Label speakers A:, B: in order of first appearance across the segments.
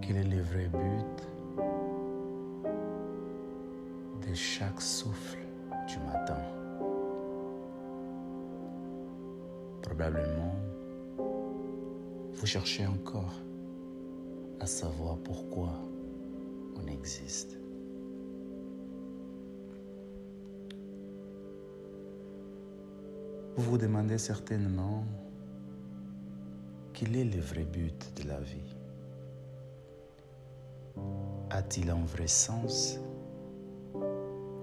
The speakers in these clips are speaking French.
A: Quel est le vrai but de chaque souffle du matin? Probablement, vous cherchez encore à savoir pourquoi on existe. Vous vous demandez certainement quel est le vrai but de la vie? A-t-il un vrai sens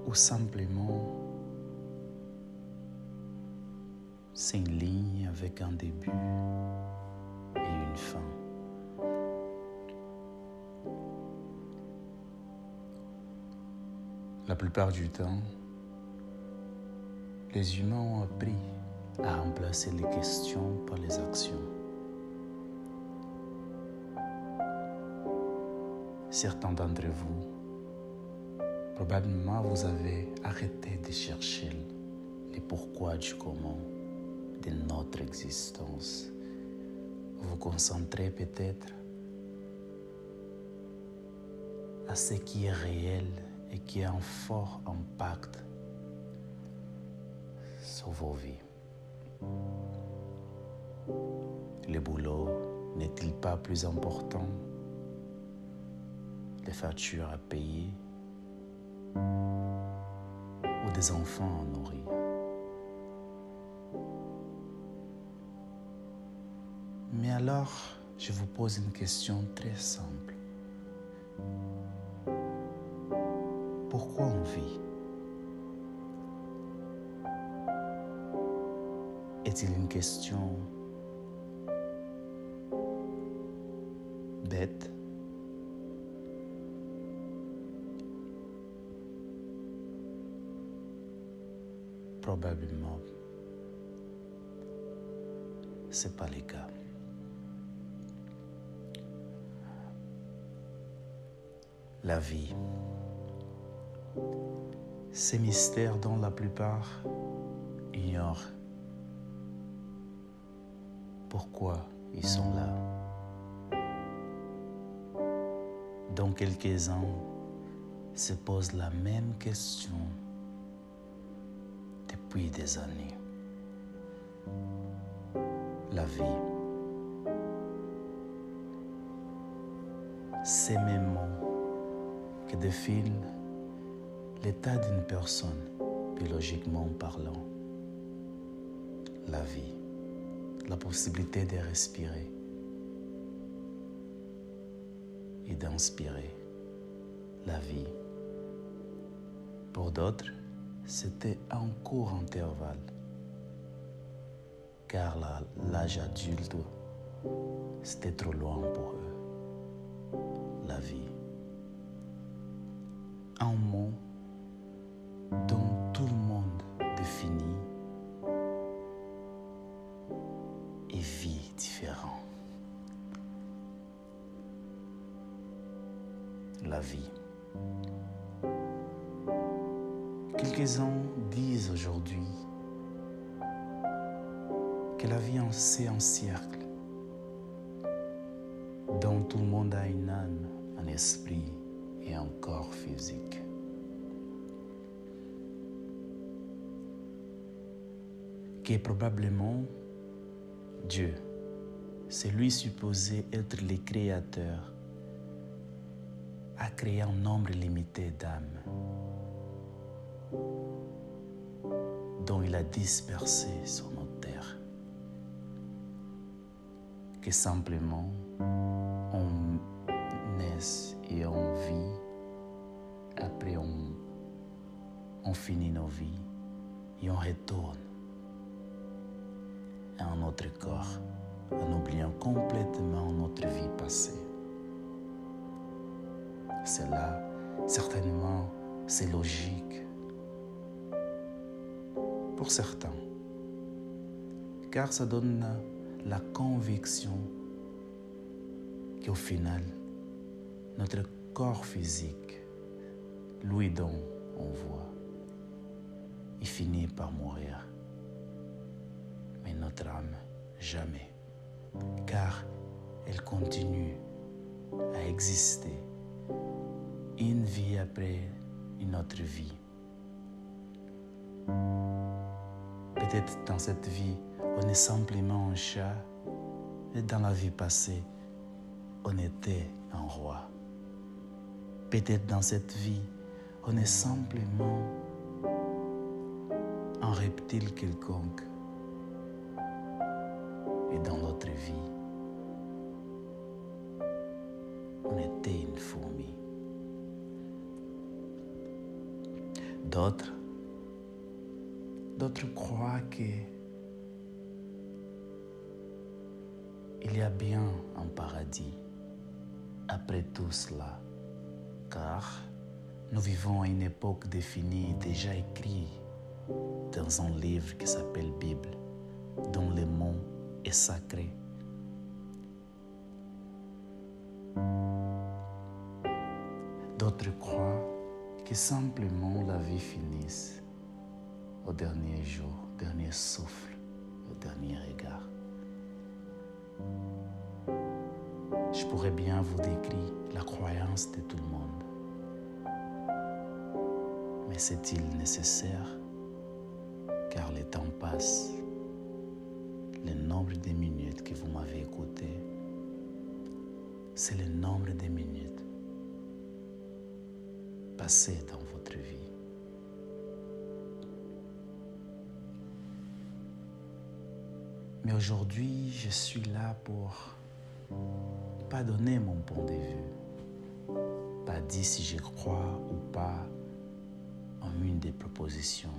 A: ou simplement c'est une ligne avec un début et une fin? La plupart du temps, les humains ont appris à remplacer les questions par les actions. Certains d'entre vous, probablement vous avez arrêté de chercher les pourquoi du comment de notre existence. Vous vous concentrez peut-être à ce qui est réel et qui a un fort impact sur vos vies. Le boulot n'est-il pas plus important Les factures à payer ou des enfants à nourrir Mais alors, je vous pose une question très simple. Pourquoi on vit? Est-il une question bête pas le cas. La vie, ces mystères dont la plupart ignorent pourquoi ils sont là. Dont quelques-uns se posent la même question depuis des années. La vie. Ces mêmes mots qui définissent l'état d'une personne, biologiquement parlant. La vie la possibilité de respirer et d'inspirer la vie. Pour d'autres, c'était un court intervalle, car l'âge adulte, c'était trop loin pour eux. La vie. Un mot dont tout le monde définit vie différente. La vie. Quelques-uns disent aujourd'hui la vie c'est un cercle dont tout le monde a une âme, un esprit et un corps physique. qui est probablement Dieu, c'est lui supposé être le créateur, a créé un nombre limité d'âmes dont il a dispersé sur Que simplement on naisse et on vit, après on, on finit nos vies et on retourne à notre corps en oubliant complètement notre vie passée. Cela, certainement, c'est logique. Pour certains, car ça donne la conviction qu'au final, notre corps physique, lui dont on voit, il finit par mourir. Mais notre âme, jamais. Car elle continue à exister une vie après une autre vie. Peut-être dans cette vie, on est simplement un chat, et dans la vie passée, on était un roi. Peut-être dans cette vie, on est simplement un reptile quelconque. Et dans notre vie, on était une fourmi. D'autres, d'autres croient que il y a bien un paradis après tout cela, car nous vivons à une époque définie, déjà écrite dans un livre qui s'appelle Bible, dont le mot est sacré. D'autres croient que simplement la vie finisse au dernier jour, au dernier souffle, au dernier regard. Je pourrais bien vous décrire la croyance de tout le monde. Mais c'est-il nécessaire? Car le temps passe. Le nombre de minutes que vous m'avez écouté, c'est le nombre de minutes passées dans votre vie. Mais aujourd'hui, je suis là pour pas donner mon point de vue, pas dire si je crois ou pas en une des propositions.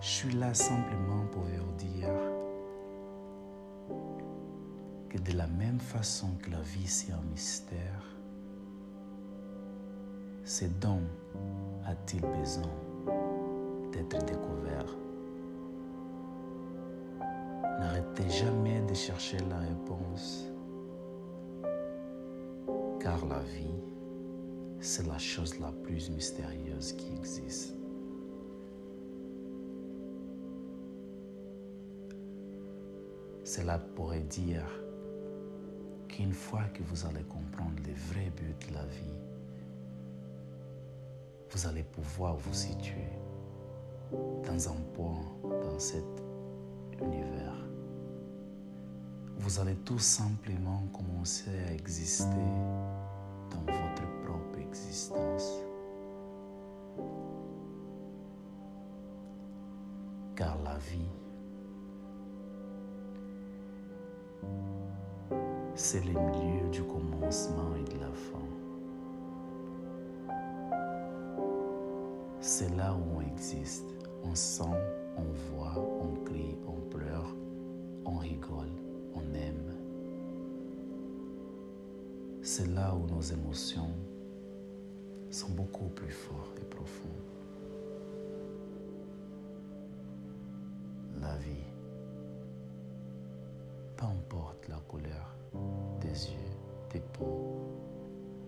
A: Je suis là simplement pour vous dire que de la même façon que la vie c'est un mystère, ce dont a-t-il besoin d'être découvert? N'arrêtez jamais de chercher la réponse, car la vie, c'est la chose la plus mystérieuse qui existe. Cela pourrait dire qu'une fois que vous allez comprendre le vrai but de la vie, vous allez pouvoir vous situer dans un point dans cet vous allez tout simplement commencer à exister dans votre propre existence. Car la vie, c'est le milieu du commencement et de la fin. C'est là où on existe. On sent, on voit, on crie, on pleure, on rigole on aime. C'est là où nos émotions sont beaucoup plus fortes et profondes. La vie, peu importe la couleur des yeux, des peaux,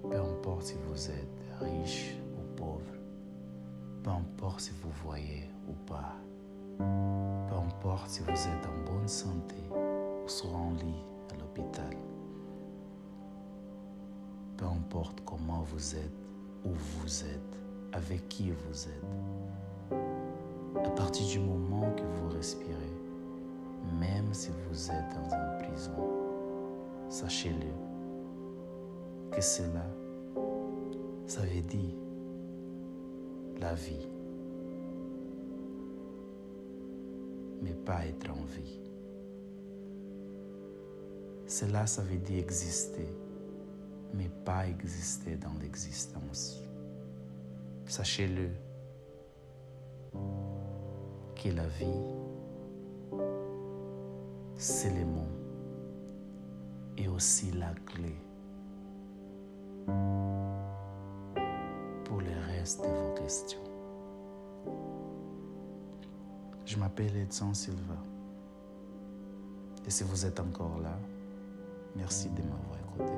A: peu importe si vous êtes riche ou pauvre, peu importe si vous voyez ou pas, peu importe si vous êtes en bonne santé soit en lit à l'hôpital. Peu importe comment vous êtes, où vous êtes, avec qui vous êtes. À partir du moment que vous respirez, même si vous êtes dans une prison, sachez-le que cela, ça veut dire la vie, mais pas être en vie. Cela, ça veut dire exister, mais pas exister dans l'existence. Sachez-le, que la vie, c'est le mot et aussi la clé pour le reste de vos questions. Je m'appelle Edson Silva. Et si vous êtes encore là, merci de m'avoir écouté.